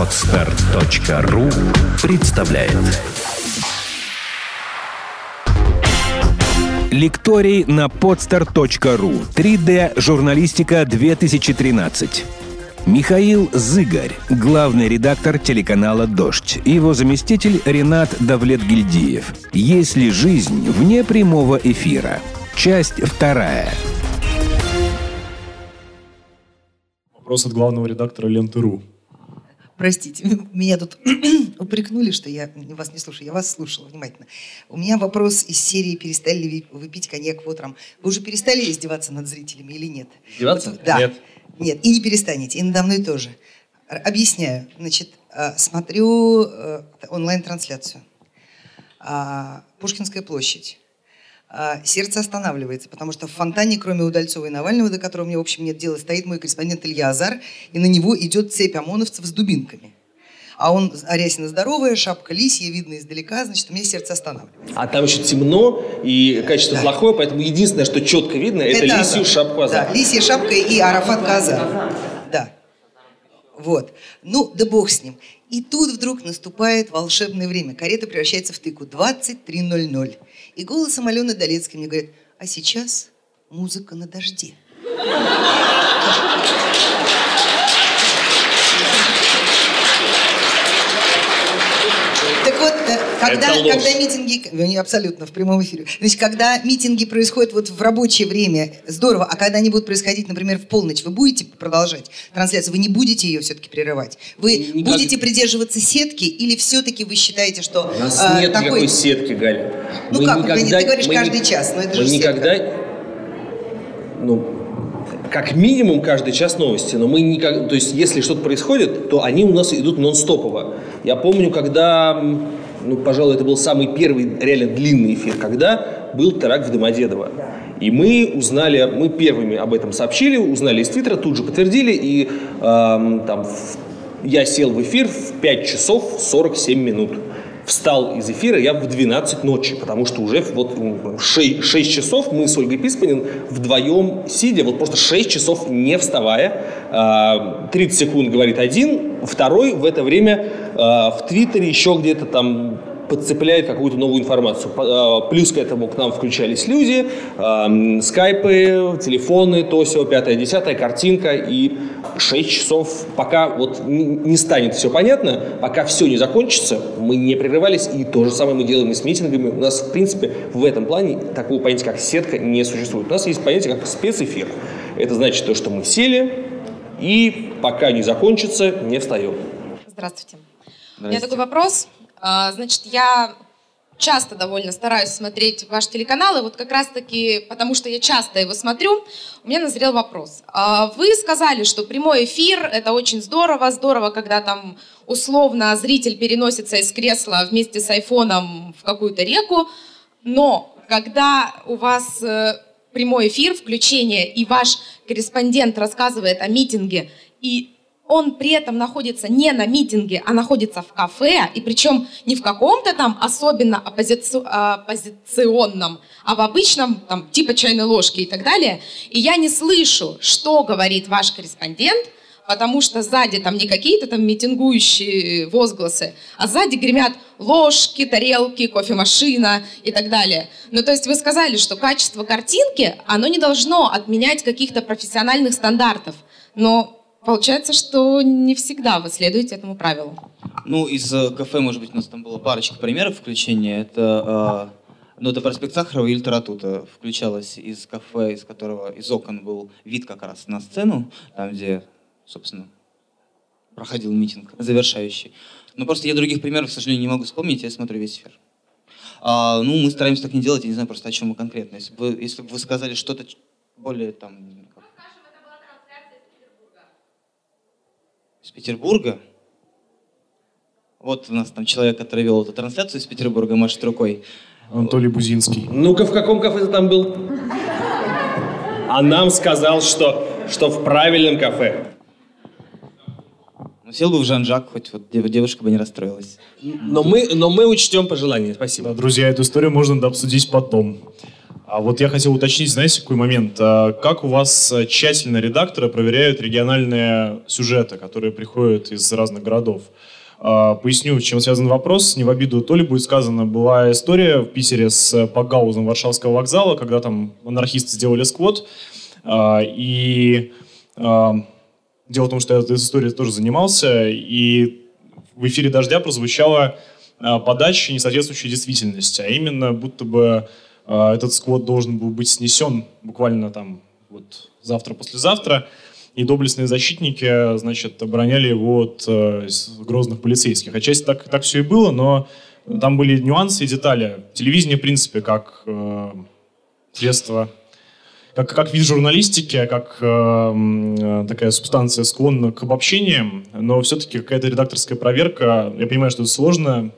Отстар.ру представляет Лекторий на podstar.ru 3D журналистика 2013 Михаил Зыгарь, главный редактор телеканала «Дождь», и его заместитель Ренат Давлетгильдиев. «Есть ли жизнь вне прямого эфира?» Часть вторая. Вопрос от главного редактора Ленты.ру. Простите, меня тут упрекнули, что я вас не слушаю. Я вас слушала внимательно. У меня вопрос из серии «Перестали ли вы пить коньяк утром?» Вы уже перестали издеваться над зрителями или нет? Издеваться? Вот, да. Нет. Нет, и не перестанете, и надо мной тоже. Объясняю. Значит, э, смотрю э, онлайн-трансляцию. А, Пушкинская площадь. А, Сердце останавливается, потому что в фонтане, кроме Удальцова и Навального, до которого мне, в общем, нет дела, стоит мой корреспондент Илья Азар, и на него идет цепь ОМОНовцев с дубинками. А он, Арясина здоровая, шапка лисья, видно издалека, значит, у меня сердце останавливается. А там еще темно, и качество Да. плохое, поэтому единственное, что четко видно, это, лисью Азар. шапку Азара. Да, лисья шапка и Арафат Казар. Вот. Ну, да бог с ним. И тут вдруг наступает волшебное время. Карета превращается в тыку. 23.00. И голосом Алены Долецкой мне говорят, а сейчас музыка на дожде. Вот, э, когда, когда митинги, не абсолютно, в прямом эфире, значит, когда митинги происходят вот в рабочее время, здорово, а когда они будут происходить, например, в полночь, вы будете продолжать трансляцию, вы не будете ее все-таки прерывать? Вы Никак- будете придерживаться сетки или все-таки вы считаете, что У нас э, нет такой- никакой сетки, Галя. Ну как, ты говоришь каждый час, но это мы же сетка. никогда, ну, как минимум каждый час новости, но мы никак, то есть если что-то происходит, то они у нас идут нон-стопово. Я помню, когда, ну, пожалуй, это был самый первый реально длинный эфир, когда был теракт в Домодедово. И мы узнали, мы первыми об этом сообщили, узнали из Твиттера, тут же подтвердили, и эм, там в- я сел в эфир в 5 часов 47 минут. Встал из эфира я в 12 ночи, потому что уже вот 6, часов мы с Ольгой Писпанин вдвоем сидя, вот просто 6 часов не вставая, а, 30 секунд говорит один, второй в это время а, в Твиттере еще где-то там подцепляет какую-то новую информацию. А, Плюс к этому к нам включались люди, ам, скайпы, телефоны, то все, пятое, десятое, картинка. И 6 часов, пока вот не станет все понятно, пока все не закончится, мы не прерывались. И то же самое мы делаем и с митингами. У нас, в принципе, в этом плане такого понятия, как сетка, не существует. У нас есть понятие, как спецэфир. Это значит то, что мы сели, и пока не закончится, не встаем. Здравствуйте. У меня такой вопрос. А, Значит, я часто довольно стараюсь смотреть ваш телеканал, и вот как раз-таки, потому что я часто его смотрю, у меня назрел вопрос. А, Вы сказали, что прямой эфир – это очень здорово, здорово, когда там условно зритель переносится из кресла вместе с айфоном в какую-то реку, но когда у вас э, прямой эфир, включение, и ваш корреспондент рассказывает о митинге, и он при этом находится не на митинге, а находится в кафе, и причем не в каком-то там особенно оппозици- оппозиционном, а в обычном, там, типа чайной ложки и так далее. И я не слышу, что говорит ваш корреспондент, потому что сзади там не какие-то там митингующие возгласы, а сзади гремят ложки, тарелки, кофемашина и так далее. Ну, то есть вы сказали, что качество картинки, оно не должно отменять каких-то профессиональных стандартов, но получается, что не всегда вы следуете этому правилу. Ну, из э, кафе, может быть, у нас там было парочка примеров включения. Это, э, ну, это проспект Сахарова и Литератута включалась из кафе, из которого из окон был вид как раз на сцену, там, где, собственно, проходил митинг завершающий. Но просто я других примеров, к сожалению, не могу вспомнить, я смотрю весь эфир. А, ну, мы стараемся так не делать, я не знаю просто, о чем мы конкретно. Если бы, если бы вы сказали что-то более там... Из Петербурга? Вот у нас там человек, который вел эту трансляцию из Петербурга, машет рукой. Анатолий Бузинский. Ну-ка, в каком кафе ты там был? А нам сказал, что, что в правильном кафе. Ну, сел бы в Жан-Жак, хоть вот дев- девушка бы не расстроилась. Но мы, но мы учтем пожелания. Спасибо. Да, друзья, эту историю можно обсудить потом. А вот я хотел уточнить, знаете, какой момент? А как у вас тщательно редакторы проверяют региональные сюжеты, которые приходят из разных городов? А, поясню, чем связан вопрос. Не в обиду то ли будет сказано. Была история в Питере с Пагаузом Варшавского вокзала, когда там анархисты сделали сквот. А, и дело в том, что я этой историей тоже занимался. И в эфире «Дождя» прозвучала подача, не соответствующая действительности. А именно, будто бы этот сквот должен был быть снесен буквально там вот завтра-послезавтра, и доблестные защитники, значит, обороняли его от э, грозных полицейских. Отчасти так, так все и было, но там были нюансы и детали. Телевидение, в принципе, как э, средство, как, как вид журналистики, как э, такая субстанция склонна к обобщениям, но все-таки какая-то редакторская проверка, я понимаю, что это сложно,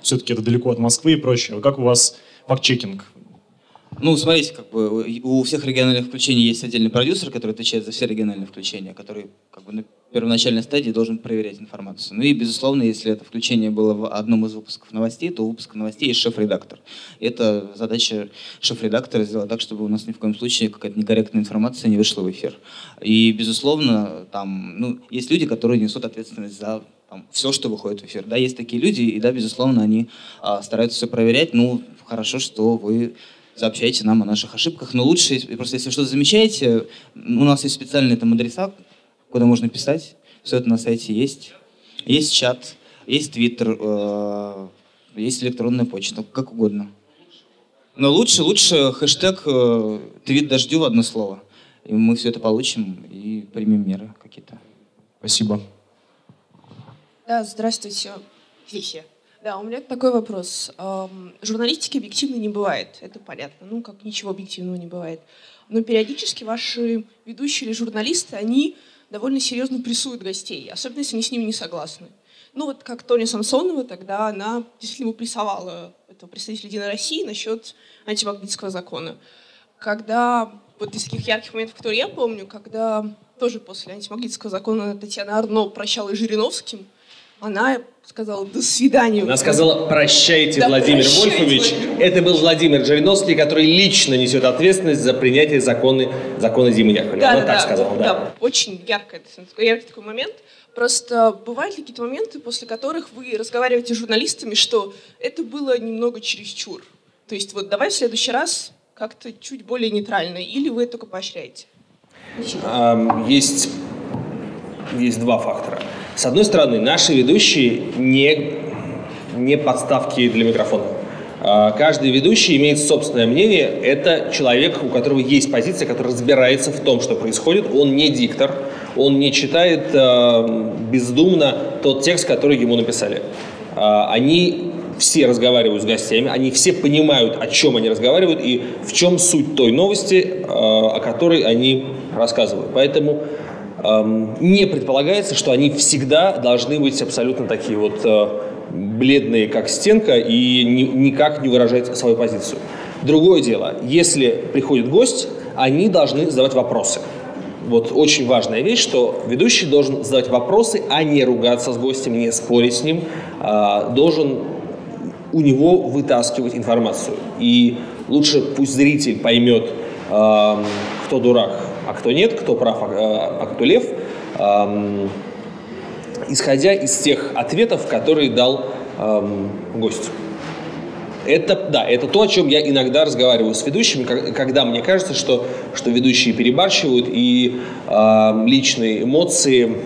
все-таки это далеко от Москвы и прочее. Как у вас факт-чекинг ну, смотрите, как бы у всех региональных включений есть отдельный продюсер, который отвечает за все региональные включения, который как бы на первоначальной стадии должен проверять информацию. Ну и, безусловно, если это включение было в одном из выпусков новостей, то выпуска новостей есть шеф-редактор. Это задача шеф-редактора сделать так, чтобы у нас ни в коем случае какая-то некорректная информация не вышла в эфир. И, безусловно, там, ну, есть люди, которые несут ответственность за там, все, что выходит в эфир. Да, есть такие люди, и да, безусловно, они а, стараются все проверять. Ну, хорошо, что вы сообщайте нам о наших ошибках. Но лучше, просто если что-то замечаете, у нас есть специальные там адреса, куда можно писать. Все это на сайте есть. Есть чат, есть твиттер, э, есть электронная почта, как угодно. Но лучше, лучше хэштег э, твит дождю в одно слово. И мы все это получим и примем меры какие-то. Спасибо. Да, здравствуйте. Я. Да, у меня такой вопрос. Журналистики объективно не бывает, это понятно. Ну, как ничего объективного не бывает. Но периодически ваши ведущие или журналисты, они довольно серьезно прессуют гостей, особенно если они с ними не согласны. Ну, вот как Тоня Самсонова, тогда она действительно прессовала этого представителя Единой России насчет антимагнитского закона. Когда, вот из таких ярких моментов, которые я помню, когда тоже после антимагнитского закона Татьяна Арно прощалась с Жириновским, она сказала «до свидания». Она сказала «прощайте, да, Владимир прощайте, Вольфович». Владимир. Это был Владимир Жириновский, который лично несет ответственность за принятие законы, закона Димы Яковлева. Да, Она да, так сказала, да. Да, очень ярко, яркий такой момент. Просто бывают ли какие-то моменты, после которых вы разговариваете с журналистами, что это было немного чересчур? То есть вот давай в следующий раз как-то чуть более нейтрально, или вы это только поощряете? Есть, есть два фактора. С одной стороны, наши ведущие не, не подставки для микрофона. А, каждый ведущий имеет собственное мнение. Это человек, у которого есть позиция, который разбирается в том, что происходит. Он не диктор, он не читает э, бездумно тот текст, который ему написали. Э, они все разговаривают с гостями, они все понимают, о чем они разговаривают и в чем суть той новости, э, о которой они рассказывают. Поэтому не предполагается, что они всегда должны быть абсолютно такие вот э, бледные, как стенка, и ни, никак не выражать свою позицию. Другое дело, если приходит гость, они должны задавать вопросы. Вот очень важная вещь, что ведущий должен задавать вопросы, а не ругаться с гостем, не спорить с ним, а должен у него вытаскивать информацию. И лучше пусть зритель поймет, кто дурак, а кто нет, кто прав, а, а кто лев, эм, исходя из тех ответов, которые дал эм, гость. Это, да, это то, о чем я иногда разговариваю с ведущими, когда мне кажется, что, что ведущие перебарщивают и э, личные эмоции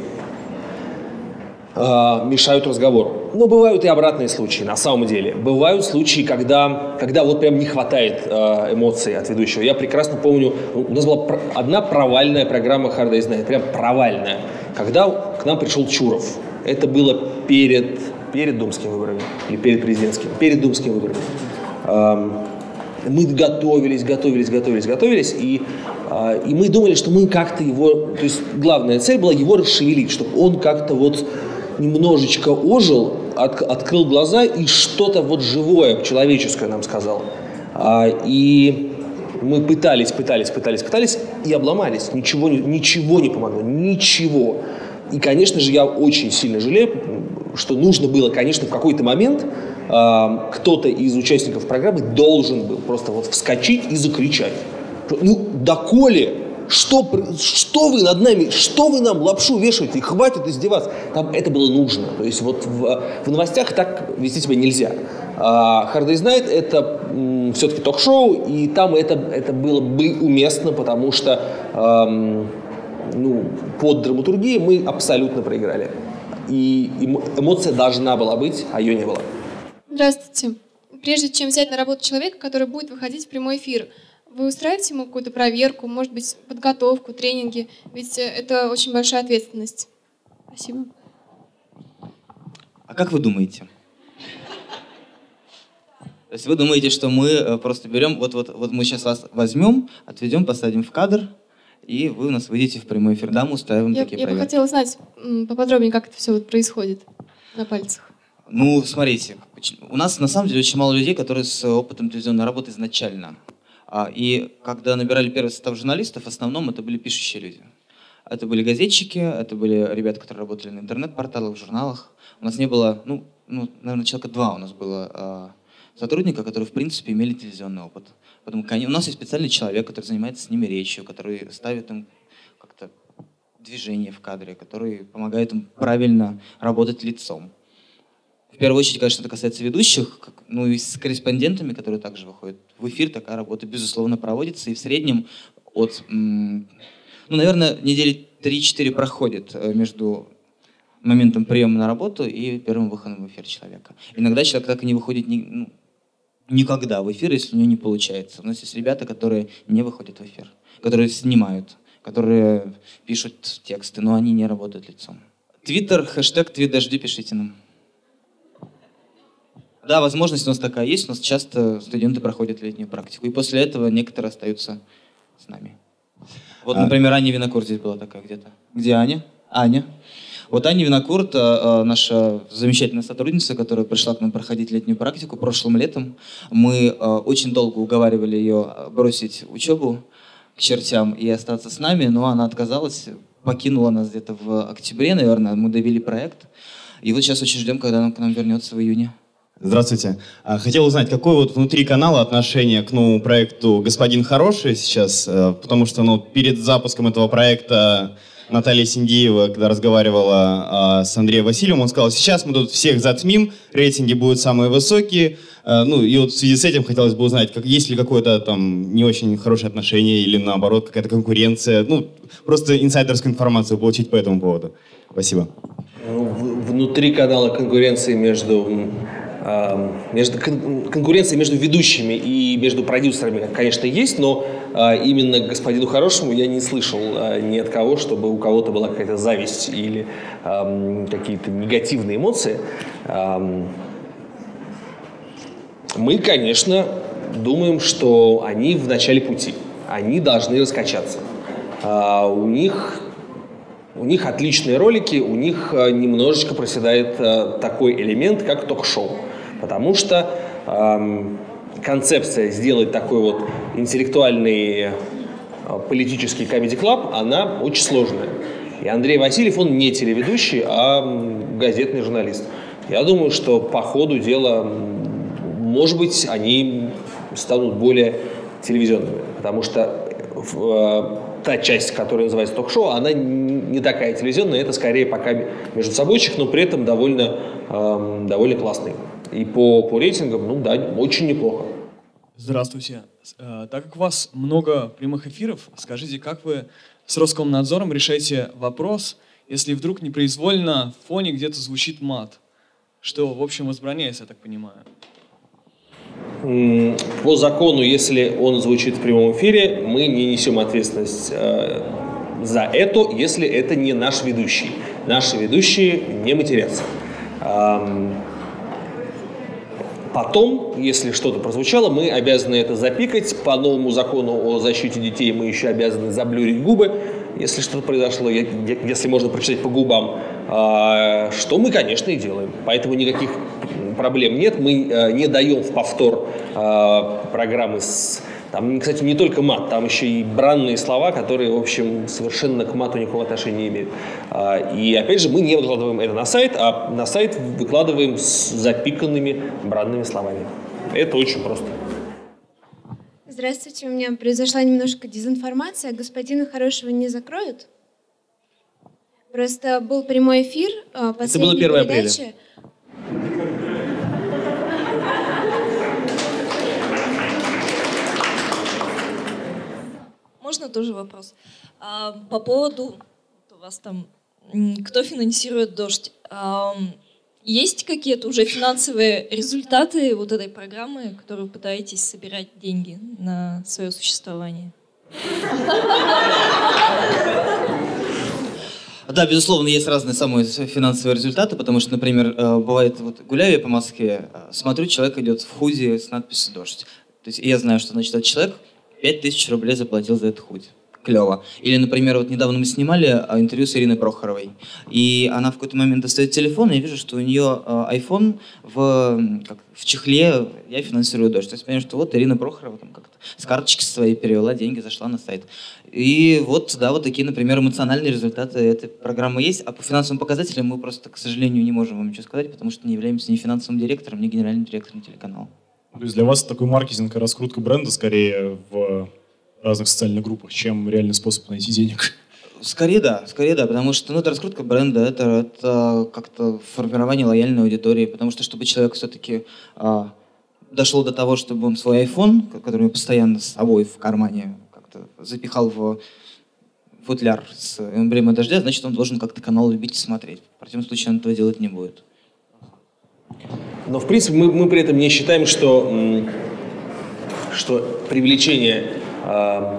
мешают разговору. Но бывают и обратные случаи, на самом деле. Бывают случаи, когда, когда вот прям не хватает э, эмоций от ведущего. Я прекрасно помню, у нас была одна провальная программа Hard Day's Night, прям провальная, когда к нам пришел Чуров. Это было перед, перед думскими выборами или перед президентскими, перед думскими выборами. Эм, мы готовились, готовились, готовились, готовились, и, э, и мы думали, что мы как-то его, то есть главная цель была его расшевелить, чтобы он как-то вот немножечко ожил, от, открыл глаза и что-то вот живое, человеческое нам сказал. А, и мы пытались, пытались, пытались, пытались и обломались. Ничего, ничего не помогло, ничего. И, конечно же, я очень сильно жалею, что нужно было, конечно, в какой-то момент э, кто-то из участников программы должен был просто вот вскочить и закричать. Ну, доколе что, что вы над нами, что вы нам лапшу вешаете, хватит издеваться. Там это было нужно. То есть вот в, в новостях так вести себя нельзя. А Hard Day's Night это все-таки ток-шоу, и там это, это было бы уместно, потому что эм, ну, под драматургией мы абсолютно проиграли. И эмоция должна была быть, а ее не было. Здравствуйте. Прежде чем взять на работу человека, который будет выходить в прямой эфир, вы устраиваете ему какую-то проверку, может быть, подготовку, тренинги? Ведь это очень большая ответственность. Спасибо. А как вы думаете? То есть вы думаете, что мы э, просто берем, вот, вот, вот мы сейчас вас возьмем, отведем, посадим в кадр, и вы у нас выйдете в прямой эфир. Да, мы устраиваем я, такие Я проверки. бы хотела знать поподробнее, как это все вот происходит на пальцах. Ну, смотрите, у нас на самом деле очень мало людей, которые с опытом телевизионной работы изначально. А, и когда набирали первый состав журналистов, в основном это были пишущие люди. Это были газетчики, это были ребята, которые работали на интернет-порталах, в журналах. У нас не было, ну, ну наверное, человека два у нас было а, сотрудника, которые, в принципе, имели телевизионный опыт. Поэтому у нас есть специальный человек, который занимается с ними речью, который ставит им как-то движение в кадре, который помогает им правильно работать лицом. В первую очередь, конечно, это касается ведущих, ну и с корреспондентами, которые также выходят в эфир, такая работа, безусловно, проводится. И в среднем от, ну, наверное, недели 3-4 проходит э, между моментом приема на работу и первым выходом в эфир человека. Иногда человек так и не выходит ни, ну, никогда в эфир, если у него не получается. У нас есть ребята, которые не выходят в эфир, которые снимают, которые пишут тексты, но они не работают лицом. Твиттер, хэштег «Твит дожди» пишите нам. Да, возможность у нас такая есть. У нас часто студенты проходят летнюю практику. И после этого некоторые остаются с нами. Вот, а. например, Аня Винокур здесь была такая где-то. Где Аня? Аня. Вот Аня Винокурт, наша замечательная сотрудница, которая пришла к нам проходить летнюю практику прошлым летом. Мы очень долго уговаривали ее бросить учебу к чертям и остаться с нами, но она отказалась, покинула нас где-то в октябре, наверное, мы довели проект. И вот сейчас очень ждем, когда она к нам вернется в июне. Здравствуйте. А, хотел узнать, какое вот внутри канала отношение к новому проекту «Господин хороший» сейчас, э, потому что ну, перед запуском этого проекта Наталья Синдеева, когда разговаривала а, с Андреем Васильевым, он сказал, сейчас мы тут всех затмим, рейтинги будут самые высокие. А, ну и вот в связи с этим хотелось бы узнать, как, есть ли какое-то там не очень хорошее отношение или наоборот какая-то конкуренция. Ну, просто инсайдерскую информацию получить по этому поводу. Спасибо. Ну, внутри канала конкуренции между между, конкуренция между ведущими и между продюсерами, конечно, есть, но а, именно господину хорошему я не слышал а, ни от кого, чтобы у кого-то была какая-то зависть или какие-то негативные эмоции. Мы, конечно, думаем, что они в начале пути. Они должны раскачаться. А, у них у них отличные ролики, у них немножечко проседает такой элемент, как ток-шоу. Потому что эм, концепция сделать такой вот интеллектуальный э, политический комедий клаб, она очень сложная. И Андрей Васильев, он не телеведущий, а газетный журналист. Я думаю, что по ходу дела, может быть, они станут более телевизионными, потому что э, та часть, которая называется ток-шоу, она не такая телевизионная, это скорее пока между собойчик, но при этом довольно, э, довольно классный. И по, по рейтингам, ну да, очень неплохо. Здравствуйте. Э, так как у вас много прямых эфиров, скажите, как вы с Роскомнадзором решаете вопрос, если вдруг непроизвольно в фоне где-то звучит мат? Что, в общем, возбраняется, я так понимаю. По закону, если он звучит в прямом эфире, мы не несем ответственность э, за это, если это не наш ведущий. Наши ведущие не матерятся. Потом, если что-то прозвучало, мы обязаны это запикать. По новому закону о защите детей мы еще обязаны заблюрить губы, если что-то произошло, если можно прочитать по губам. А, что мы, конечно, и делаем. Поэтому никаких проблем нет. Мы э, не даем в повтор а, программы с Там, кстати, не только мат, там еще и бранные слова, которые, в общем, совершенно к мату никакого отношения не имеют. А, и, опять же, мы не выкладываем это на сайт, а на сайт выкладываем с запиканными бранными словами. Это очень просто. Здравствуйте, у меня произошла немножко дезинформация. Господина Хорошего не закроют? Просто был прямой эфир последней Это было 1 передачи. апреля. Можно тоже вопрос? А, по поводу у вас там, кто финансирует дождь? А, есть какие-то уже финансовые результаты вот этой программы, которую пытаетесь собирать деньги на свое существование? Да, безусловно, есть разные самые финансовые результаты, потому что, например, э, бывает, вот гуляю я по Москве, э, смотрю, человек идет в худи с надписью «Дождь». То есть я знаю, что, значит, этот человек 5000 рублей заплатил за этот худи. Клево. Или, например, вот недавно мы снимали а, интервью с Ириной Прохоровой, и она в какой-то момент достает телефон, и я вижу, что у нее э, iPhone в, как, в чехле «Я финансирую дождь». То есть понимаю, что вот Ирина Прохорова там как-то с карточки своей перевела деньги, зашла на сайт. И вот, да, вот такие, например, эмоциональные результаты этой программы есть. А по финансовым показателям мы просто, к сожалению, не можем вам ничего сказать, потому что не являемся ни финансовым директором, ни генеральным директором телеканала. То есть для вас такой маркетинг и раскрутка бренда скорее в разных социальных группах, чем реальный способ найти денег. Скорее да, скорее да, потому что ну, это раскрутка бренда, это, это как-то формирование лояльной аудитории, потому что чтобы человек все-таки а, дошел до того, чтобы он свой iPhone, который него постоянно с собой в кармане как-то запихал в футляр с эмблемой дождя, значит, он должен как-то канал любить и смотреть. В противном случае он этого делать не будет. Но, в принципе, мы, мы при этом не считаем, что, что привлечение э,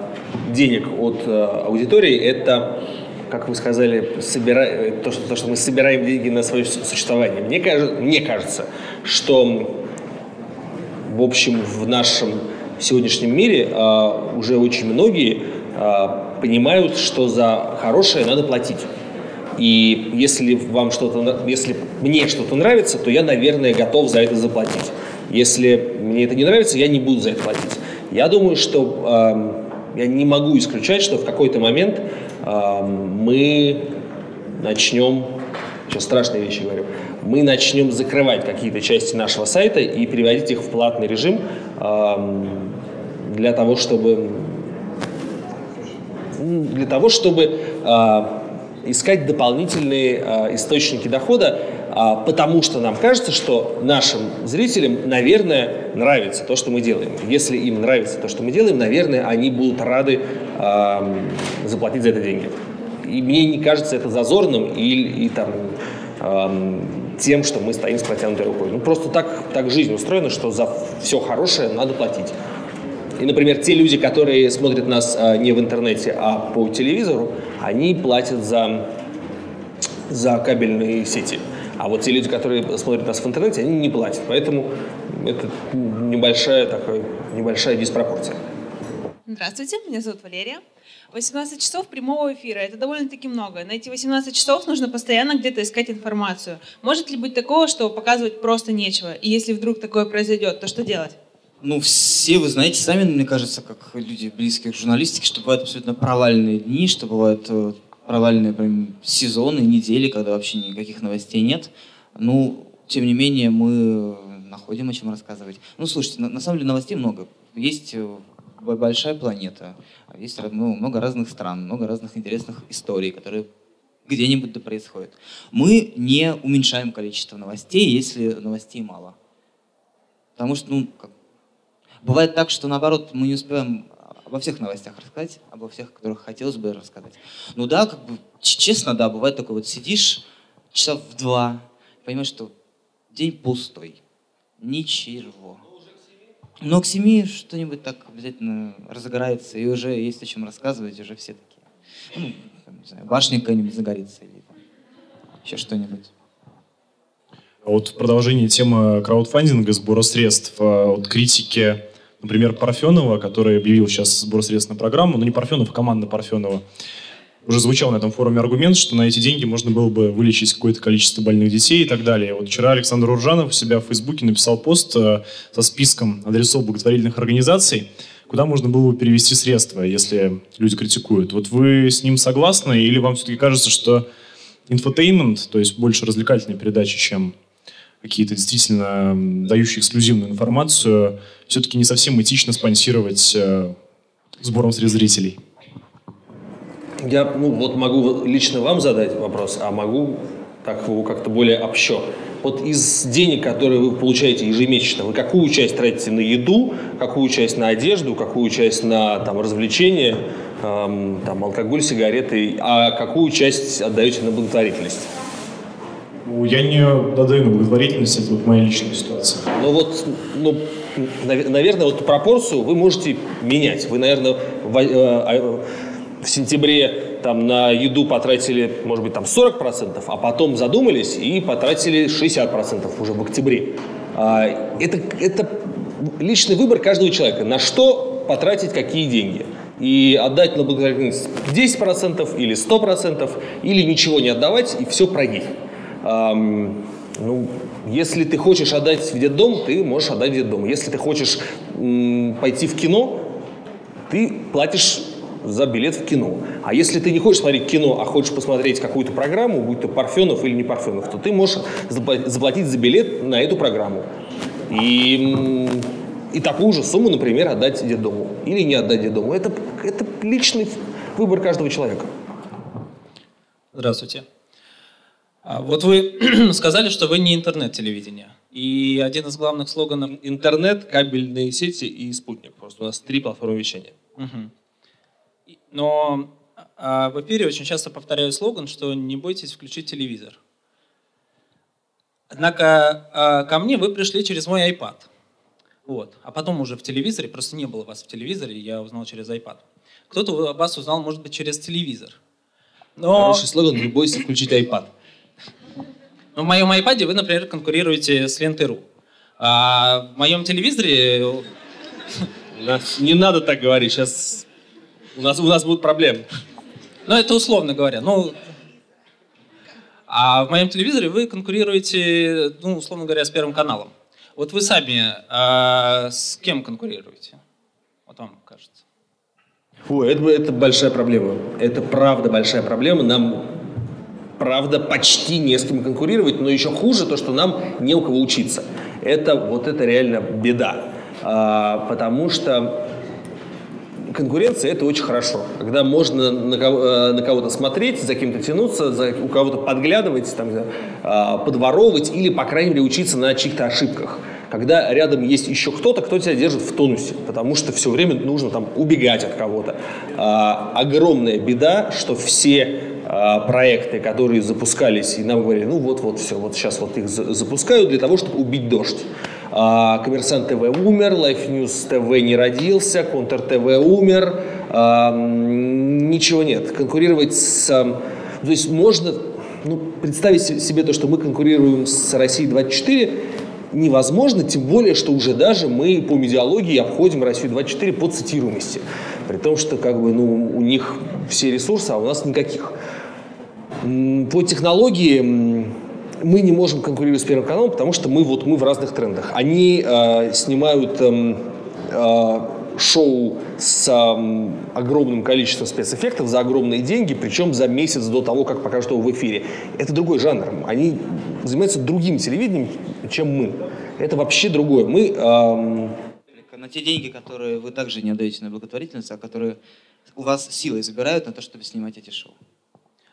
денег от э, аудитории – это, как вы сказали, собира... то, что, то, что мы собираем деньги на свое су- существование. Мне, кажется, мне кажется, что, в общем, в нашем сегодняшнем мире э, уже очень многие э, понимают, что за хорошее надо платить. И если вам что-то, если мне что-то нравится, то я, наверное, готов за это заплатить. Если мне это не нравится, я не буду за это платить. Я думаю, что эм, я не могу исключать, что в какой-то момент эм, мы начнем, сейчас страшные вещи говорю, мы начнем закрывать какие-то части нашего сайта и переводить их в платный режим эм, для того, чтобы для того, чтобы а, искать дополнительные а, источники дохода, а, потому что нам кажется, что нашим зрителям, наверное, нравится то, что мы делаем. Если им нравится то, что мы делаем, наверное, они будут рады а, заплатить за это деньги. И мне не кажется это зазорным и, и там, ам, тем, что мы стоим с протянутой рукой. Ну, просто так, так жизнь устроена, что за все хорошее надо платить. И, например, те люди, которые смотрят нас а, не в интернете, а по телевизору, они платят за, за кабельные сети. А вот те люди, которые смотрят нас в интернете, они не платят. Поэтому это небольшая, такая, небольшая диспропорция. Здравствуйте, меня зовут Валерия. 18 часов прямого эфира – это довольно-таки много. На эти 18 часов нужно постоянно где-то искать информацию. Может ли быть такого, что показывать просто нечего? И если вдруг такое произойдет, то что делать? Ну, все вы знаете сами, мне кажется, как люди близкие к журналистике, что бывают абсолютно провальные дни, что бывают э, провальные прям сезоны, недели, когда вообще никаких новостей нет. Ну, тем не менее, мы находим о чем рассказывать. Ну, слушайте, на, на самом деле новостей много. Есть э, большая планета, а есть ну, много разных стран, много разных интересных историй, которые где-нибудь да происходят. Мы не уменьшаем количество новостей, если новостей мало. Потому что, ну, как, бывает так, что наоборот мы не успеваем обо всех новостях рассказать, обо всех, которых хотелось бы рассказать. Ну да, как бы, честно, да, бывает такое, вот сидишь часа в два, понимаешь, что день пустой, ничего. Но к семи что-нибудь так обязательно разгорается, и уже есть о чем рассказывать, уже все такие. Ну, там, не знаю, башня какая-нибудь загорится или там еще что-нибудь. А Вот в продолжении темы краудфандинга, сбора средств, а, вот критики, например, Парфенова, который объявил сейчас сбор средств на программу, ну не Парфенов, а команда Парфенова, уже звучал на этом форуме аргумент, что на эти деньги можно было бы вылечить какое-то количество больных детей и так далее. Вот вчера Александр Уржанов у себя в Фейсбуке написал пост э, со списком адресов благотворительных организаций, куда можно было бы перевести средства, если люди критикуют. Вот вы с ним согласны или вам все-таки кажется, что инфотейнмент, то есть больше развлекательные передачи, чем какие-то действительно дающие эксклюзивную информацию, все-таки не совсем этично спонсировать э, сбором средств зрителей? Я ну, вот могу лично вам задать вопрос, а могу так его как-то более общо. Вот из денег, которые вы получаете ежемесячно, вы какую часть тратите на еду, какую часть на одежду, какую часть на там, развлечения, эм, там, алкоголь, сигареты, а какую часть отдаете на благотворительность? Ну, я не отдаю на благотворительность, это вот моя личная ситуация. Ну вот, ну, наверное, вот пропорцию вы можете менять. Вы, наверное, в, э, а, в сентябре там, на еду потратили, может быть, там 40%, а потом задумались и потратили 60% уже в октябре. А, это, это личный выбор каждого человека, на что потратить какие деньги. И отдать на благотворительность 10% или 100%, или ничего не отдавать и все пройти. Ну, если ты хочешь отдать в детдом, ты можешь отдать в детдом. Если ты хочешь пойти в кино, ты платишь за билет в кино. А если ты не хочешь смотреть кино, а хочешь посмотреть какую-то программу, будь то Парфенов или не Парфенов, то ты можешь заплатить за билет на эту программу. И, и такую же сумму, например, отдать детдому. Или не отдать детдому. Это, это личный выбор каждого человека. Здравствуйте. А вот вы сказали, что вы не интернет-телевидение. И один из главных слоганов... Интернет, кабельные сети и спутник. Просто у нас три платформы вещания. Угу. Но а, в эфире очень часто повторяю слоган, что не бойтесь включить телевизор. Однако а, ко мне вы пришли через мой iPad. Вот. А потом уже в телевизоре, просто не было вас в телевизоре, я узнал через iPad. Кто-то вас узнал, может быть, через телевизор. Но... Хороший слоган, не бойся включить iPad. Но в моем iPad вы, например, конкурируете с лентой.ру. А в моем телевизоре... Не надо так говорить, сейчас у нас, у нас будут проблемы. Ну, это условно говоря. Ну, а в моем телевизоре вы конкурируете, ну, условно говоря, с Первым каналом. Вот вы сами а, с кем конкурируете? Вот вам кажется. Фу, это, это большая проблема. Это правда большая проблема. Нам правда, почти не с кем конкурировать, но еще хуже то, что нам не у кого учиться. Это вот это реально беда. А, потому что конкуренция это очень хорошо. Когда можно на, кого, э, на кого-то смотреть, за кем-то тянуться, за, у кого-то подглядывать, там, а, подворовывать или, по крайней мере, учиться на чьих-то ошибках. Когда рядом есть еще кто-то, кто тебя держит в тонусе, потому что все время нужно там убегать от кого-то. А, огромная беда, что все а, проекты, которые запускались, и нам говорили, ну вот-вот все, вот сейчас вот их запускают для того, чтобы убить дождь. А, Коммерсант ТВ умер, Life News ТВ не родился, Контр ТВ умер, а, ничего нет. Конкурировать с... То есть можно ну, представить себе то, что мы конкурируем с Россией 24, невозможно, тем более, что уже даже мы по медиалогии обходим Россию 24 по цитируемости. При том, что как бы, ну, у них все ресурсы, а у нас никаких. По технологии мы не можем конкурировать с Первым каналом, потому что мы, вот, мы в разных трендах. Они э, снимают э, э, шоу с э, огромным количеством спецэффектов за огромные деньги, причем за месяц до того, как покажут его в эфире. Это другой жанр. Они занимаются другим телевидением, чем мы. Это вообще другое. Мы... Э, на те деньги, которые вы также не отдаете на благотворительность, а которые у вас силой забирают на то, чтобы снимать эти шоу.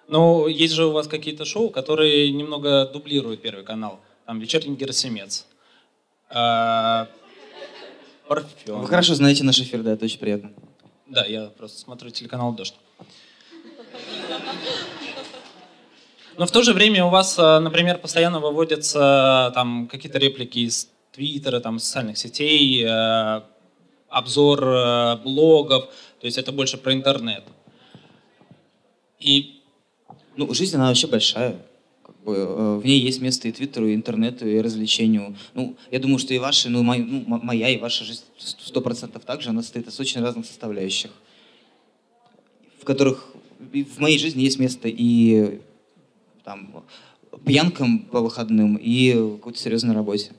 Ну, есть же у вас какие-то шоу, которые немного дублируют Первый канал. Там «Вечерний Герасимец». Парфен. Вы хорошо знаете наш эфир, да, это очень приятно. Да, я просто смотрю телеканал «Дождь». Но в то же время у вас, а, например, постоянно выводятся там какие-то реплики из Твиттера, там, социальных сетей, э, обзор э, блогов, то есть это больше про интернет. И ну, жизнь, она вообще большая. Э, в ней есть место и Твиттеру, и интернету, и развлечению. Ну, я думаю, что и ваша, ну, моя, ну, моя и ваша жизнь сто процентов так же, она состоит из очень разных составляющих, в которых в моей жизни есть место и там, пьянкам по выходным, и какой-то серьезной работе,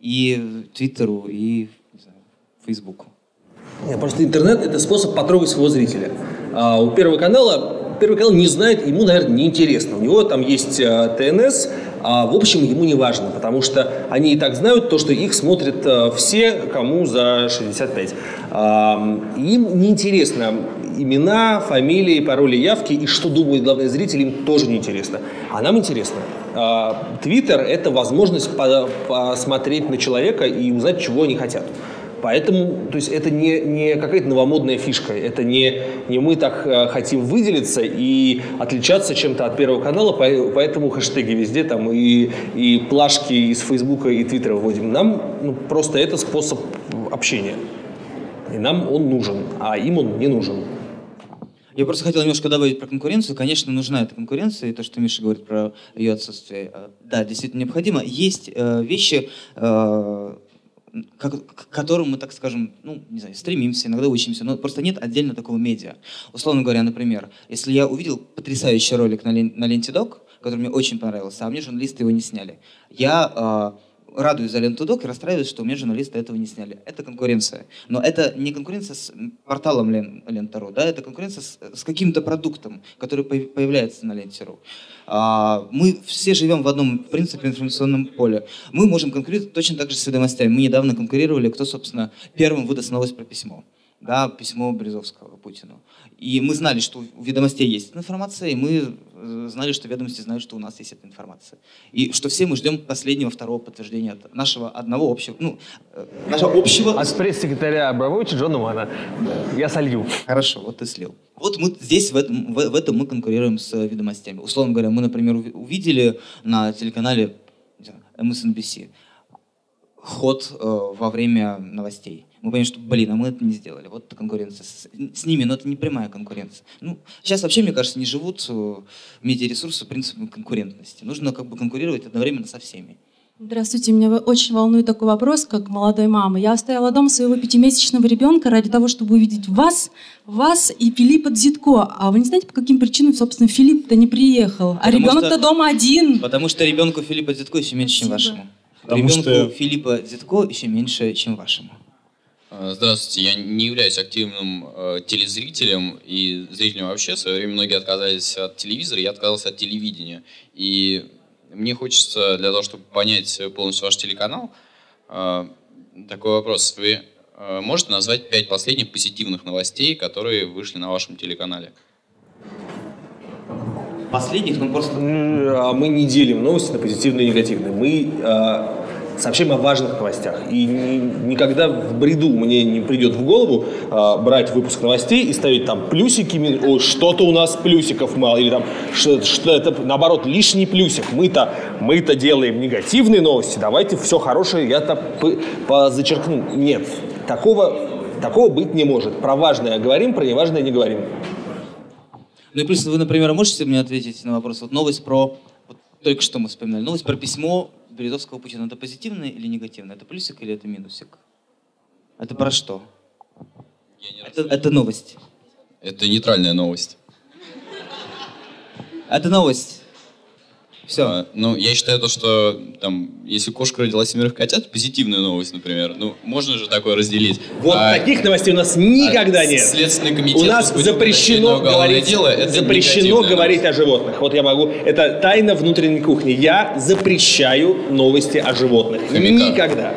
и Твиттеру, и не знаю, Фейсбуку. Просто интернет – это способ потрогать своего зрителя. А у Первого канала Первый канал не знает, ему, наверное, неинтересно. У него там есть э, ТНС, а в общем ему не важно, потому что они и так знают то, что их смотрят э, все, кому за 65. Э, им неинтересно имена, фамилии, пароли, явки, и что думают главные зрители, им тоже неинтересно. А нам интересно. Твиттер – это возможность посмотреть на человека и узнать, чего они хотят. Поэтому, то есть это не, не какая-то новомодная фишка, это не, не мы так э, хотим выделиться и отличаться чем-то от Первого канала, поэтому хэштеги везде там и, и плашки из Фейсбука и Твиттера вводим. Нам ну, просто это способ общения. И нам он нужен, а им он не нужен. Я просто хотел немножко добавить про конкуренцию. Конечно, нужна эта конкуренция, и то, что Миша говорит про ее отсутствие, э, да, действительно необходимо. Есть э, вещи, э, к которому мы, так скажем, ну, не знаю, стремимся, иногда учимся, но просто нет отдельно такого медиа. Условно говоря, например, если я увидел потрясающий ролик на, на ленте Док, который мне очень понравился, а мне журналисты его не сняли, я э, радуюсь за ленту Док и расстраиваюсь, что у меня журналисты этого не сняли. Это конкуренция. Но это не конкуренция с порталом Лен, Лента.ру, да, это конкуренция с, с каким-то продуктом, который появляется на Ленте.ру. А, мы все живем в одном, в принципе, информационном поле. Мы можем конкурировать точно так же с ведомостями. Мы недавно конкурировали, кто, собственно, первым выдаст новость про письмо да, письмо Березовского Путину. И мы знали, что у ведомостей есть информация, и мы знали, что ведомости знают, что у нас есть эта информация. И что все мы ждем последнего, второго подтверждения от нашего одного общего, ну, э, нашего общего... От пресс-секретаря Абрамовича Джона Мана. Я солью. Хорошо, вот ты слил. Вот мы здесь в этом, в, в этом мы конкурируем с ведомостями. Условно говоря, мы, например, увидели на телеканале MSNBC ход э, во время новостей мы понимаем, что, блин, а мы это не сделали. Вот конкуренция с, с ними, но это не прямая конкуренция. Ну, сейчас вообще, мне кажется, не живут э, медиаресурсы принципом конкурентности. Нужно как бы конкурировать одновременно со всеми. Здравствуйте, меня очень волнует такой вопрос, как молодой мамы. Я оставила дома своего пятимесячного ребенка ради того, чтобы увидеть вас, вас и Филиппа Дзитко. А вы не знаете, по каким причинам, собственно, Филипп-то не приехал? А ребенок-то дома один. Потому что ребенку Филиппа Дзитко еще меньше, Спасибо. чем вашему. Потому ребенку что... Филиппа Дзитко еще меньше, чем вашему. Э, здравствуйте, я не являюсь активным э, телезрителем и зрителем вообще. В свое время многие отказались от телевизора, я отказался от телевидения. И мне хочется, для того, чтобы понять полностью ваш телеканал, э, такой вопрос. Вы э, можете назвать пять последних позитивных новостей, которые вышли на вашем телеканале? Последних, ну просто... А мы не делим новости на позитивные и негативные. Мы э, сообщаем о важных новостях. И ни, никогда в бреду мне не придет в голову а, брать выпуск новостей и ставить там плюсики, о, что-то у нас плюсиков мало, или там что, что это наоборот лишний плюсик. Мы-то мы-то делаем негативные новости, давайте все хорошее я-то зачеркну. Нет, такого, такого быть не может. Про важное говорим, про неважное не говорим. Ну и плюс вы, например, можете мне ответить на вопрос? Вот новость про, вот только что мы вспоминали, новость про письмо Березовского Путина, это позитивное или негативное? Это плюсик или это минусик? Это про что? Это, это новость. Это нейтральная новость. Это новость. Все. А, ну, я считаю то, что там, если кошка родила семерых котят, позитивная новость, например. Ну, можно же такое разделить. Вот а, таких новостей у нас никогда а нет. Следственный комитет. У нас запрещено говорить, дело, это запрещено говорить новость. о животных. Вот я могу. Это тайна внутренней кухни. Я запрещаю новости о животных. Хомяка. Никогда.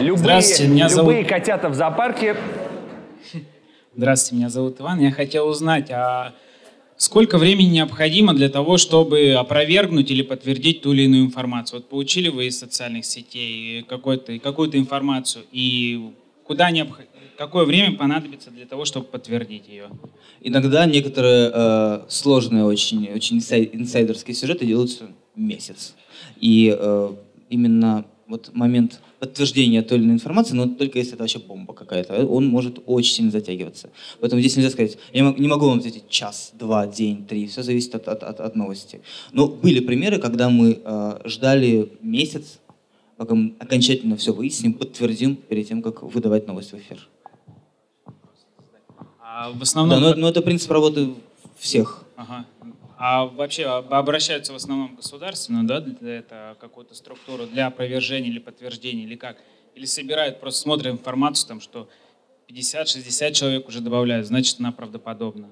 Любые, Здравствуйте, меня любые зовут... котята в зоопарке. Здравствуйте, меня зовут Иван. Я хотел узнать, а Сколько времени необходимо для того, чтобы опровергнуть или подтвердить ту или иную информацию? Вот получили вы из социальных сетей какую-то какую информацию, и куда необх... какое время понадобится для того, чтобы подтвердить ее? Иногда некоторые э, сложные, очень, очень инсайдерские сюжеты делаются месяц. И э, именно вот момент подтверждения той или иной информации, но только если это вообще бомба какая-то, он может очень сильно затягиваться. Поэтому здесь нельзя сказать, я не могу вам ответить час, два, день, три, все зависит от, от, от, от новости. Но были примеры, когда мы э, ждали месяц, пока мы окончательно все выясним, подтвердим перед тем, как выдавать новость в эфир. А в основном... Да, но, но это принцип работы всех. Ага. А вообще обращаются в основном государственно, да, это какую-то структуру для опровержения или подтверждения, или как? Или собирают, просто смотрят информацию, там, что 50-60 человек уже добавляют, значит, она правдоподобна.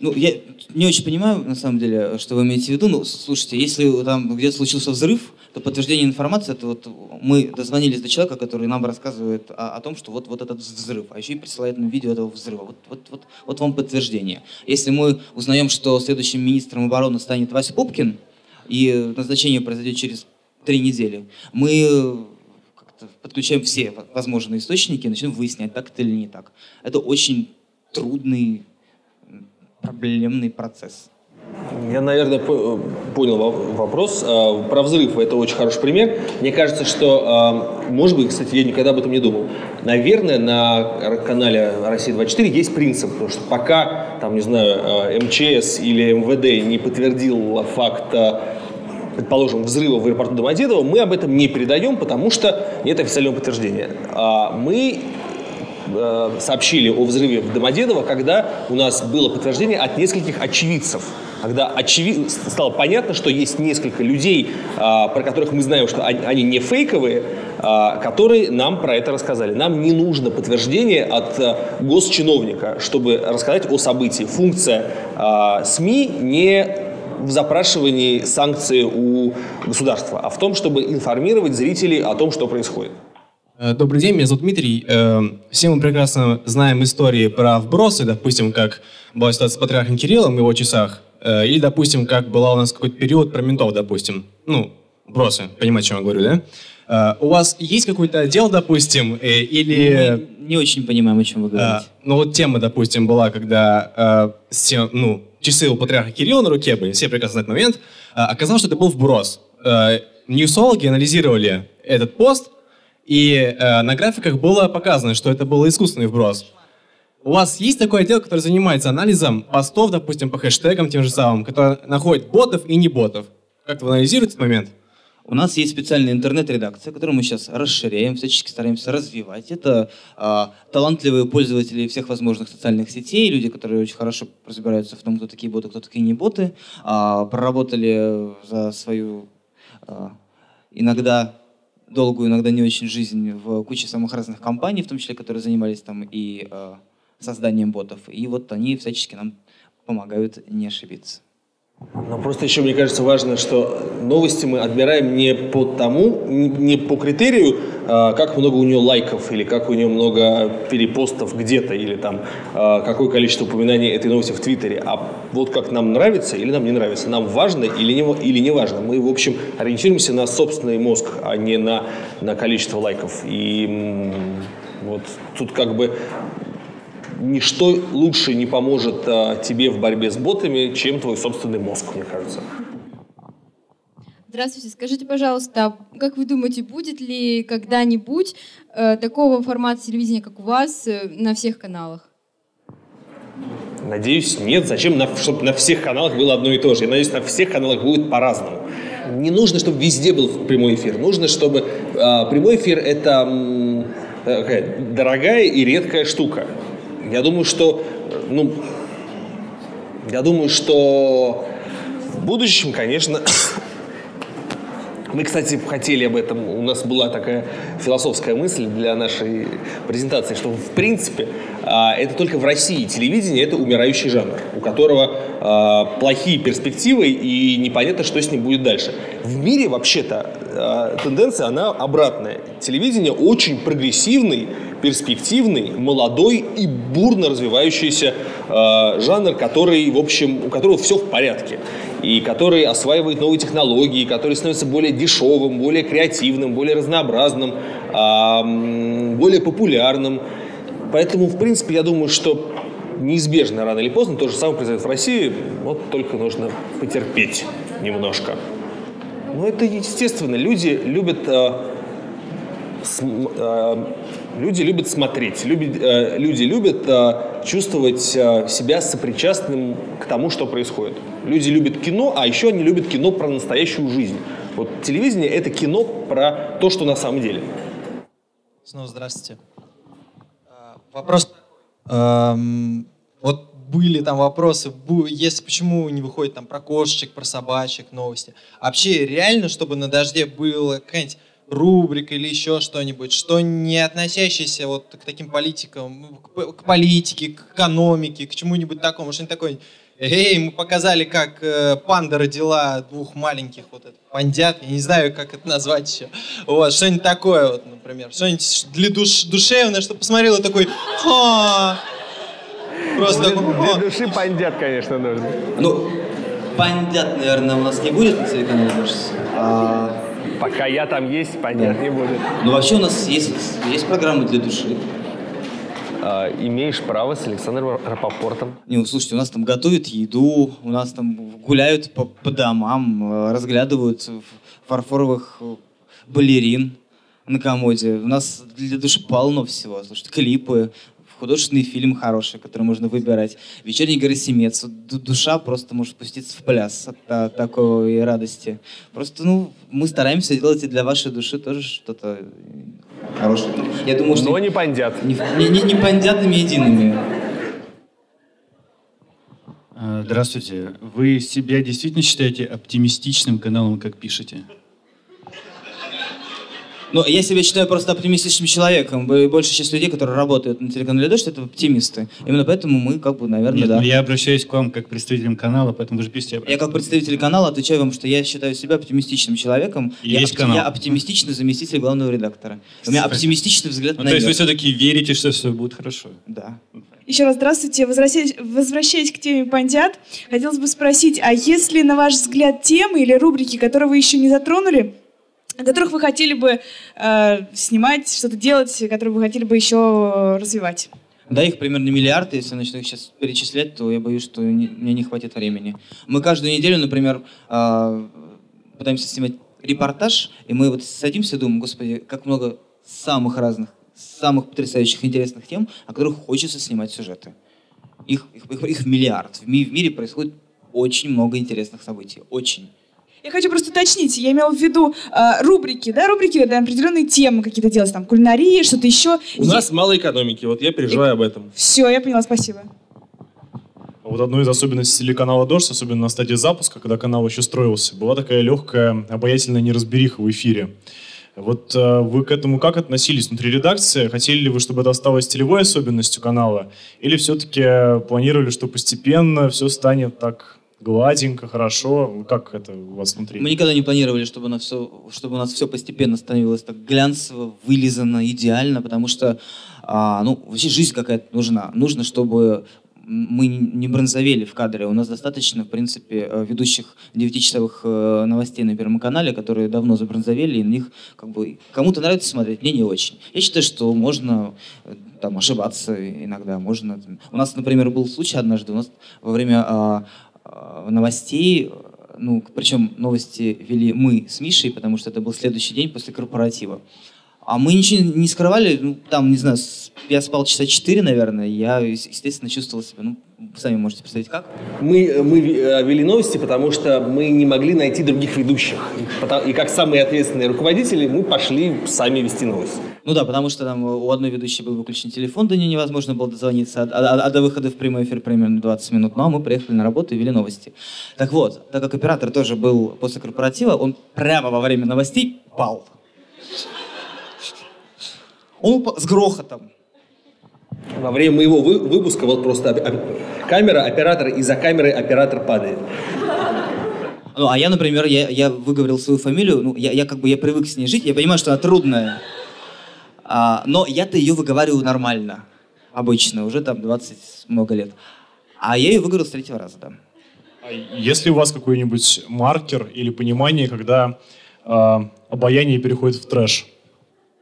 Ну, я не очень понимаю, на самом деле, что вы имеете в виду. Ну, слушайте, если там где-то случился взрыв, то подтверждение информации, это вот мы дозвонились до человека, который нам рассказывает о, о том, что вот, вот этот взрыв, а еще и присылает нам видео этого взрыва. Вот, вот, вот, вот вам подтверждение. Если мы узнаем, что следующим министром обороны станет Вася Пупкин, и назначение произойдет через три недели, мы подключаем все возможные источники и начнем выяснять, так это или не так. Это очень трудный проблемный процесс. Я, наверное, понял вопрос. А, про взрыв это очень хороший пример. Мне кажется, что, а, может быть, кстати, я никогда об этом не думал. Наверное, на канале «Россия-24» есть принцип, потому что пока, там, не знаю, а, МЧС или МВД не подтвердил факт предположим, взрыва в аэропорту Домодедово, мы об этом не передаем, потому что нет официального подтверждения. Мы сообщили о взрыве в Домодедово, когда у нас было подтверждение от нескольких очевидцев. Когда очевид... стало понятно, что есть несколько людей, а, про которых мы знаем, что они, не фейковые, а, которые нам про это рассказали. Нам не нужно подтверждение от а, госчиновника, чтобы рассказать о событии. Функция СМИ не в запрашивании санкций у государства, а в том, чтобы информировать зрителей о том, что происходит. Э, добрый день, меня зовут Дмитрий. Э, все мы прекрасно знаем истории про вбросы, допустим, как была ситуация с патриархом Кириллом в его часах, или, допустим, как была у нас какой-то период про ментов, допустим. Ну, вбросы, понимаете, о чем я говорю, да? У вас есть какой-то отдел, допустим, или... Мы не очень понимаем, о чем вы говорите. Ну вот тема, допустим, была, когда ну, часы у патриарха Кирилла на руке были, все прекрасно знают момент, оказалось, что это был вброс. Ньюсологи анализировали этот пост, и э, на графиках было показано, что это был искусственный вброс. У вас есть такой отдел, который занимается анализом постов, допустим, по хэштегам тем же самым, который находит ботов и не ботов. Как вы анализируете этот момент? У нас есть специальная интернет-редакция, которую мы сейчас расширяем, всячески стараемся развивать. Это э, талантливые пользователи всех возможных социальных сетей, люди, которые очень хорошо разбираются в том, кто такие боты, кто такие не боты, э, проработали за свою э, иногда долгую, иногда не очень жизнь в куче самых разных компаний, в том числе, которые занимались там и э, созданием ботов. И вот они всячески нам помогают не ошибиться. Но просто еще, мне кажется, важно, что новости мы отбираем не по тому, не по критерию, а, как много у нее лайков, или как у нее много перепостов где-то, или там а, какое количество упоминаний этой новости в Твиттере, а вот как нам нравится или нам не нравится, нам важно или не, или не важно. Мы, в общем, ориентируемся на собственный мозг, а не на, на количество лайков. И вот тут как бы ничто лучше не поможет а, тебе в борьбе с ботами, чем твой собственный мозг, мне кажется. Здравствуйте, скажите, пожалуйста, как вы думаете, будет ли когда-нибудь э, такого формата телевидения, как у вас, э, на всех каналах? Надеюсь, нет. Зачем, на, чтобы на всех каналах было одно и то же? Я надеюсь, на всех каналах будет по-разному. Не нужно, чтобы везде был прямой эфир. Нужно, чтобы э, прямой эфир это э, дорогая и редкая штука. Я думаю, что, ну, я думаю, что в будущем, конечно, мы, кстати, хотели об этом, у нас была такая философская мысль для нашей презентации, что, в принципе, а, это только в России телевидение – это умирающий жанр, у которого а, плохие перспективы и непонятно, что с ним будет дальше. В мире, вообще-то, а, тенденция, она обратная. Телевидение очень прогрессивный, перспективный, молодой и бурно развивающийся жанр, который, в общем, у которого все в порядке. И который осваивает новые технологии, который становится более дешевым, более креативным, более разнообразным, э, более популярным. Поэтому, в принципе, я думаю, что неизбежно рано или поздно то же самое произойдет в России, вот только нужно потерпеть немножко. Но это естественно. Люди любят с, э, Люди любят смотреть, любят, люди любят чувствовать себя сопричастным к тому, что происходит. Люди любят кино, а еще они любят кино про настоящую жизнь. Вот телевидение – это кино про то, что на самом деле. Снова здравствуйте. Вопрос. Эм, вот были там вопросы, если почему не выходит там про кошечек, про собачек новости. А вообще реально, чтобы на дожде было какая-нибудь рубрика или еще что-нибудь, что не относящееся вот к таким политикам, к политике, к экономике, к чему-нибудь такому, что-нибудь такое. Эй, мы показали, как э, панда родила двух маленьких вот это, пандят, я не знаю, как это назвать еще. Вот, что-нибудь такое, вот, например, что-нибудь для душ, душевное, чтобы посмотрел и такой, Ха! Просто для, для души пандят, конечно, нужно. Ну, пандят, наверное, у нас не будет на телеканале а... Пока я там есть, пандят не будет. Ну, вообще у нас есть, есть программы для души. А, имеешь право с Александром Рапопортом. Не, ну, слушайте, у нас там готовят еду, у нас там гуляют по, по домам, э, разглядывают фарфоровых э, балерин на комоде. У нас для души полно всего. Слушайте, клипы, художественный фильм хороший, который можно выбирать. Вечерний Герасимец. Душа просто может спуститься в пляс от, от такой радости. Просто, ну, мы стараемся делать и для вашей души тоже что-то хорошее. Я думаю, что... Но не пандят. Не, не, не пандятными едиными. А, здравствуйте. Вы себя действительно считаете оптимистичным каналом, как пишете? Ну, я себя считаю просто оптимистичным человеком. Большая часть людей, которые работают на телеканале «Дождь», это оптимисты. Именно поэтому мы, как бы, наверное, Нет, да. я обращаюсь к вам как представителям канала, поэтому вы же пишете... Я как представитель канала отвечаю вам, что я считаю себя оптимистичным человеком. Есть я, канал. я оптимистичный заместитель главного редактора. У меня оптимистичный взгляд ну, на То есть вы все-таки верите, что все будет хорошо? Да. Еще раз здравствуйте. Возвращаясь, возвращаясь к теме пандят, хотелось бы спросить, а есть ли, на ваш взгляд, темы или рубрики, которые вы еще не затронули, которых вы хотели бы э, снимать, что-то делать, которые вы хотели бы еще развивать? Да, их примерно миллиард. Если я начну их сейчас перечислять, то я боюсь, что не, мне не хватит времени. Мы каждую неделю, например, э, пытаемся снимать репортаж, и мы вот садимся и думаем, господи, как много самых разных, самых потрясающих, интересных тем, о которых хочется снимать сюжеты. Их, их, их, их миллиард. В, ми, в мире происходит очень много интересных событий. Очень. Я хочу просто уточнить, я имела в виду э, рубрики, да, рубрики, да, определенные темы какие-то делать, там, кулинарии, что-то еще. У и... нас мало экономики, вот я переживаю и... об этом. Все, я поняла, спасибо. Вот одной из особенностей телеканала «Дождь», особенно на стадии запуска, когда канал еще строился, была такая легкая, обаятельная неразбериха в эфире. Вот э, вы к этому как относились внутри редакции? Хотели ли вы, чтобы это осталось телевой особенностью канала? Или все-таки планировали, что постепенно все станет так гладенько, хорошо. Как это у вас внутри? Мы никогда не планировали, чтобы, на все, чтобы у нас все постепенно становилось так глянцево, вылизано, идеально, потому что а, ну, вообще жизнь какая-то нужна. Нужно, чтобы мы не бронзовели в кадре. У нас достаточно, в принципе, э, ведущих 9-часовых э, новостей на Первом канале, которые давно забронзовели, и на них как бы кому-то нравится смотреть, мне не очень. Я считаю, что можно э, там ошибаться иногда, можно. У нас, например, был случай однажды, у нас во время а, новостей, ну, причем новости вели мы с Мишей, потому что это был следующий день после корпоратива. А мы ничего не скрывали, ну, там, не знаю, я спал часа четыре, наверное, я, естественно, чувствовал себя, ну, сами можете представить, как? Мы, мы вели новости, потому что мы не могли найти других ведущих. И как самые ответственные руководители мы пошли сами вести новости. Ну да, потому что там у одной ведущей был выключен телефон, до нее невозможно было дозвониться, а, а, а до выхода в прямой эфир примерно 20 минут. Ну а мы приехали на работу и вели новости. Так вот, так как оператор тоже был после корпоратива, он прямо во время новостей пал. Он упал с грохотом. Во время моего вы, выпуска вот просто камера, оператор, и за камерой оператор падает. Ну, а я, например, я, я выговорил свою фамилию, ну, я, я как бы я привык с ней жить, я понимаю, что она трудная. А, но я-то ее выговариваю нормально, обычно, уже там 20 много лет. А я ее выговорил с третьего раза, да. А есть ли у вас какой-нибудь маркер или понимание, когда э, обаяние переходит в трэш?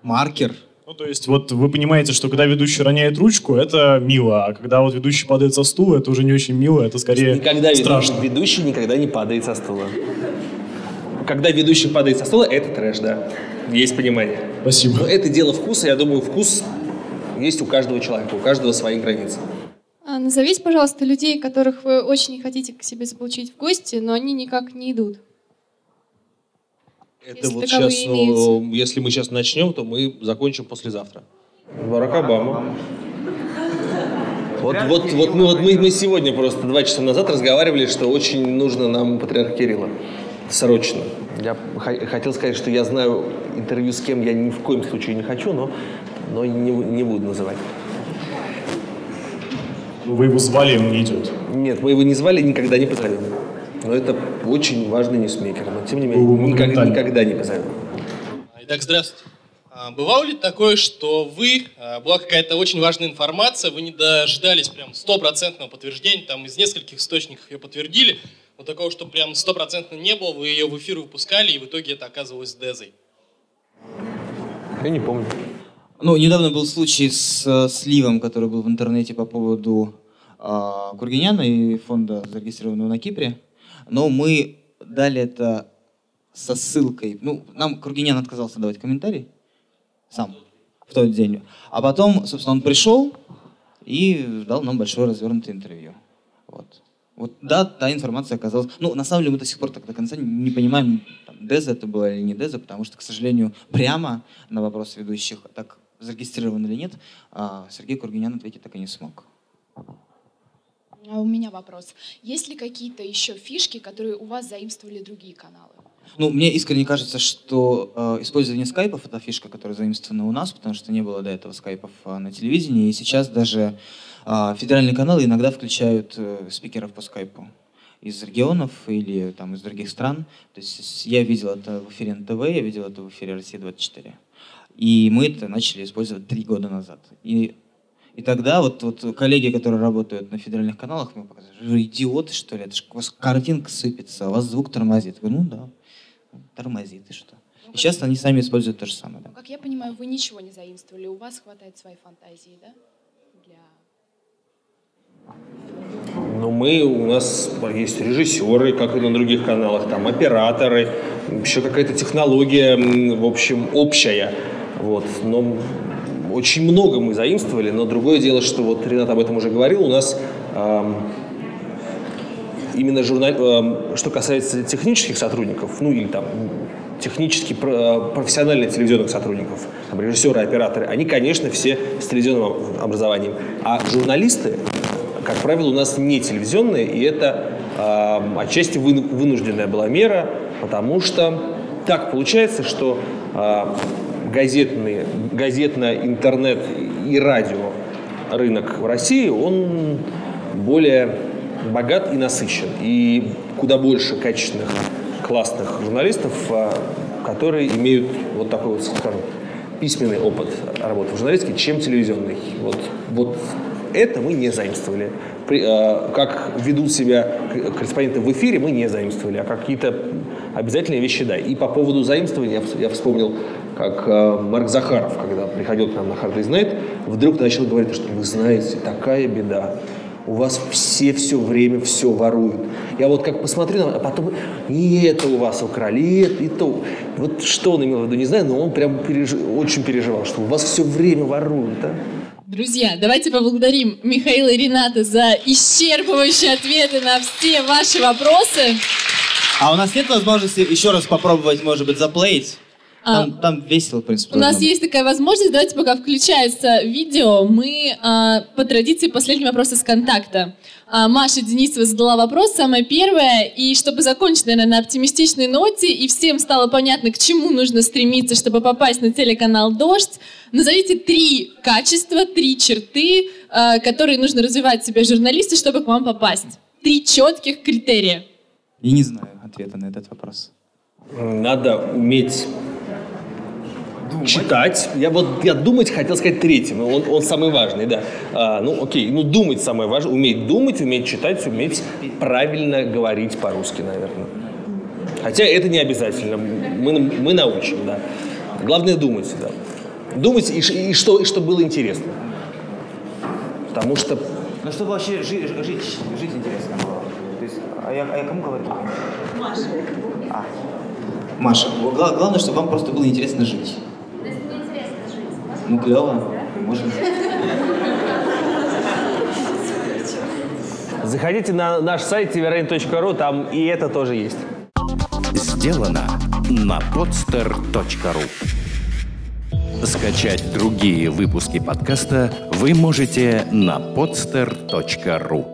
Маркер? Ну, то есть, вот вы понимаете, что когда ведущий роняет ручку, это мило, а когда вот ведущий падает со стула, это уже не очень мило, это скорее никогда страшно. Ведущий никогда не падает со стула. Когда ведущий падает со стула, это трэш, да. Есть понимание. Спасибо. Но это дело вкуса, я думаю, вкус есть у каждого человека, у каждого свои границы. А, назовите, пожалуйста, людей, которых вы очень хотите к себе заполучить в гости, но они никак не идут. Это Если вот сейчас, ну, если мы сейчас начнем, то мы закончим послезавтра. Барак Обама. Вот, вот, вот, мы, вот мы, мы сегодня просто два часа назад разговаривали, что очень нужно нам патриарх Кирилла. срочно. Я хотел сказать, что я знаю интервью с кем я ни в коем случае не хочу, но, но не, не буду называть. Вы его звали, он не идет. Нет, мы его не звали, никогда не позовем. Но это очень важный ньюсмейкер, но тем не менее никогда, никогда не позовем. Итак, здравствуйте. А, бывало ли такое, что вы, а, была какая-то очень важная информация, вы не дождались прям стопроцентного подтверждения, там из нескольких источников ее подтвердили, но такого, что прям стопроцентно не было, вы ее в эфир выпускали, и в итоге это оказывалось дезой? Я не помню. Ну, недавно был случай с э, сливом, который был в интернете по поводу э, Кургиняна и фонда, зарегистрированного на Кипре. Но мы дали это со ссылкой. Ну, нам Кургинян отказался давать комментарий сам в тот день. А потом, собственно, он пришел и дал нам большое развернутое интервью. Вот. Вот, да, та информация оказалась... Ну, на самом деле, мы до сих пор так до конца не понимаем, там, Деза это было или не Деза, потому что, к сожалению, прямо на вопрос ведущих, так зарегистрирован или нет, а, Сергей Кургинян ответить так и не смог. А у меня вопрос. Есть ли какие-то еще фишки, которые у вас заимствовали другие каналы? Ну, мне искренне кажется, что э, использование скайпов — это фишка, которая заимствована у нас, потому что не было до этого скайпов э, на телевидении, и сейчас даже э, федеральные каналы иногда включают э, спикеров по скайпу из регионов или там из других стран. То есть я видел это в эфире НТВ, я видел это в эфире России-24. И мы это начали использовать три года назад. И, и тогда вот, вот коллеги, которые работают на федеральных каналах, мы показывали, вы идиоты, что ли? Это ж у вас картинка сыпется, у вас звук тормозит. Я говорю, ну да, тормозит, и что? И сейчас они сами используют то же самое. Да. Ну, как я понимаю, вы ничего не заимствовали, у вас хватает своей фантазии, да? Для... Ну, мы, у нас есть режиссеры, как и на других каналах, там операторы, еще какая-то технология, в общем, общая. Вот. Но очень много мы заимствовали, но другое дело, что вот Ренат об этом уже говорил, у нас эм, именно журнал, эм, что касается технических сотрудников, ну или там технически профессиональных телевизионных сотрудников, там, режиссеры, операторы, они, конечно, все с телевизионным образованием. А журналисты, как правило, у нас не телевизионные, и это э, отчасти вынужденная была мера, потому что так получается, что э, газетный, газетно-интернет и радио рынок в России, он более богат и насыщен. И куда больше качественных, классных журналистов, а, которые имеют вот такой вот, скажем, письменный опыт работы в журналистике, чем телевизионный. Вот, вот это мы не заимствовали. При, э, как ведут себя корреспонденты в эфире, мы не заимствовали, а какие-то обязательные вещи, да. И по поводу заимствования я, вспомнил, как э, Марк Захаров, когда приходил к нам на Hard Day's Night, вдруг начал говорить, что вы знаете, такая беда. У вас все все время все воруют. Я вот как посмотрю, а потом и это у вас украли, и это, и то. Вот что он имел в виду, не знаю, но он прям переж... очень переживал, что у вас все время воруют. Да? Друзья, давайте поблагодарим Михаила и Рената за исчерпывающие ответы на все ваши вопросы. А у нас нет возможности еще раз попробовать, может быть, заплеить? Там, а, там весело, в принципе. У нас быть. есть такая возможность. Давайте, пока включается видео, мы а, по традиции последний вопрос из контакта. А, Маша Денисова задала вопрос, самое первое, и чтобы закончить, наверное, на оптимистичной ноте, и всем стало понятно, к чему нужно стремиться, чтобы попасть на телеканал «Дождь», назовите три качества, три черты, а, которые нужно развивать в себе журналисты, чтобы к вам попасть. Три четких критерия. Я не знаю ответа на этот вопрос. Надо уметь думать. читать. Я вот я думать хотел сказать третьим, он, он самый важный, да. А, ну, окей, ну думать самое важное, уметь думать, уметь читать, уметь правильно говорить по-русски, наверное. Хотя это не обязательно, мы, мы научим, да. Главное думать, да. Думать и, и, что, и что было интересно. Потому что... Ну, чтобы вообще жить, жить, жить интересно было. То есть, а я, а я кому говорю? Маша. А. Маша, главное, чтобы вам просто было интересно жить. Ну, клево. Можем. Заходите на наш сайт tvrain.ru, там и это тоже есть. Сделано на podster.ru Скачать другие выпуски подкаста вы можете на podster.ru